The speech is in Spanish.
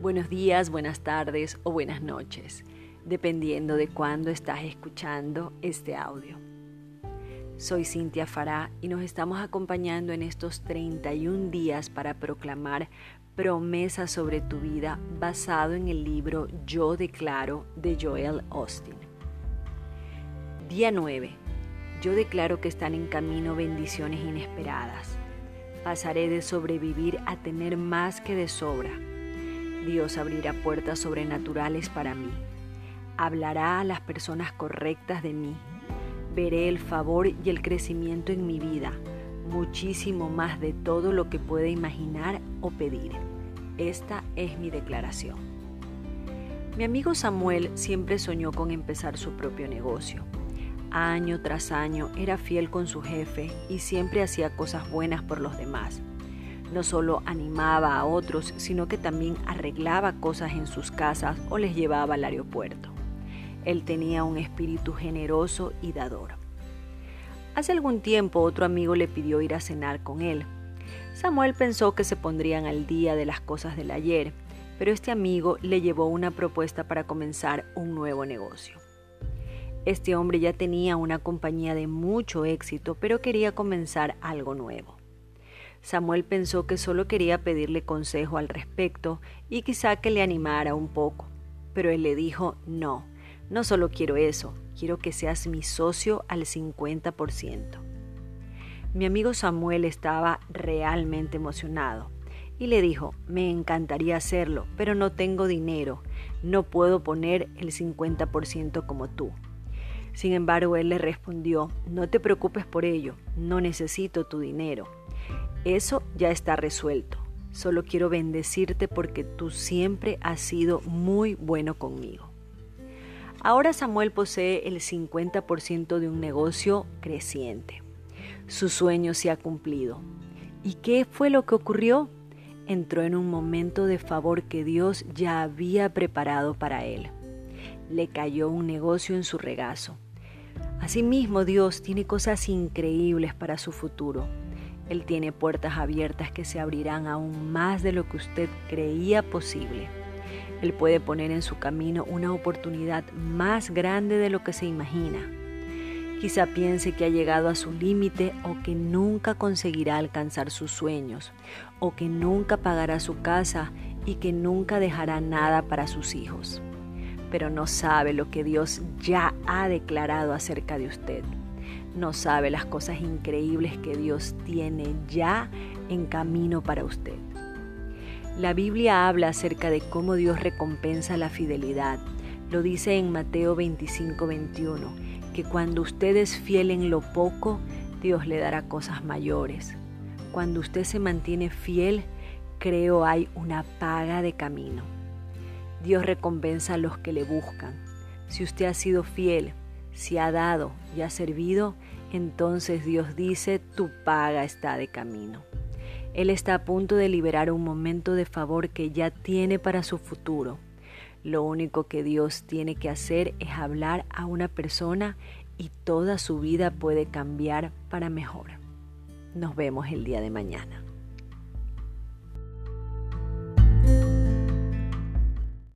Buenos días, buenas tardes o buenas noches, dependiendo de cuándo estás escuchando este audio. Soy Cintia Fará y nos estamos acompañando en estos 31 días para proclamar promesas sobre tu vida basado en el libro Yo Declaro de Joel Austin. Día 9. Yo declaro que están en camino bendiciones inesperadas. Pasaré de sobrevivir a tener más que de sobra. Dios abrirá puertas sobrenaturales para mí. Hablará a las personas correctas de mí. Veré el favor y el crecimiento en mi vida, muchísimo más de todo lo que pueda imaginar o pedir. Esta es mi declaración. Mi amigo Samuel siempre soñó con empezar su propio negocio. Año tras año era fiel con su jefe y siempre hacía cosas buenas por los demás. No solo animaba a otros, sino que también arreglaba cosas en sus casas o les llevaba al aeropuerto. Él tenía un espíritu generoso y dador. Hace algún tiempo otro amigo le pidió ir a cenar con él. Samuel pensó que se pondrían al día de las cosas del ayer, pero este amigo le llevó una propuesta para comenzar un nuevo negocio. Este hombre ya tenía una compañía de mucho éxito, pero quería comenzar algo nuevo. Samuel pensó que solo quería pedirle consejo al respecto y quizá que le animara un poco, pero él le dijo, no, no solo quiero eso, quiero que seas mi socio al 50%. Mi amigo Samuel estaba realmente emocionado y le dijo, me encantaría hacerlo, pero no tengo dinero, no puedo poner el 50% como tú. Sin embargo, él le respondió, no te preocupes por ello, no necesito tu dinero. Eso ya está resuelto. Solo quiero bendecirte porque tú siempre has sido muy bueno conmigo. Ahora Samuel posee el 50% de un negocio creciente. Su sueño se ha cumplido. ¿Y qué fue lo que ocurrió? Entró en un momento de favor que Dios ya había preparado para él le cayó un negocio en su regazo. Asimismo, Dios tiene cosas increíbles para su futuro. Él tiene puertas abiertas que se abrirán aún más de lo que usted creía posible. Él puede poner en su camino una oportunidad más grande de lo que se imagina. Quizá piense que ha llegado a su límite o que nunca conseguirá alcanzar sus sueños, o que nunca pagará su casa y que nunca dejará nada para sus hijos pero no sabe lo que Dios ya ha declarado acerca de usted. No sabe las cosas increíbles que Dios tiene ya en camino para usted. La Biblia habla acerca de cómo Dios recompensa la fidelidad. Lo dice en Mateo 25, 21, que cuando usted es fiel en lo poco, Dios le dará cosas mayores. Cuando usted se mantiene fiel, creo hay una paga de camino. Dios recompensa a los que le buscan. Si usted ha sido fiel, si ha dado y ha servido, entonces Dios dice, tu paga está de camino. Él está a punto de liberar un momento de favor que ya tiene para su futuro. Lo único que Dios tiene que hacer es hablar a una persona y toda su vida puede cambiar para mejor. Nos vemos el día de mañana.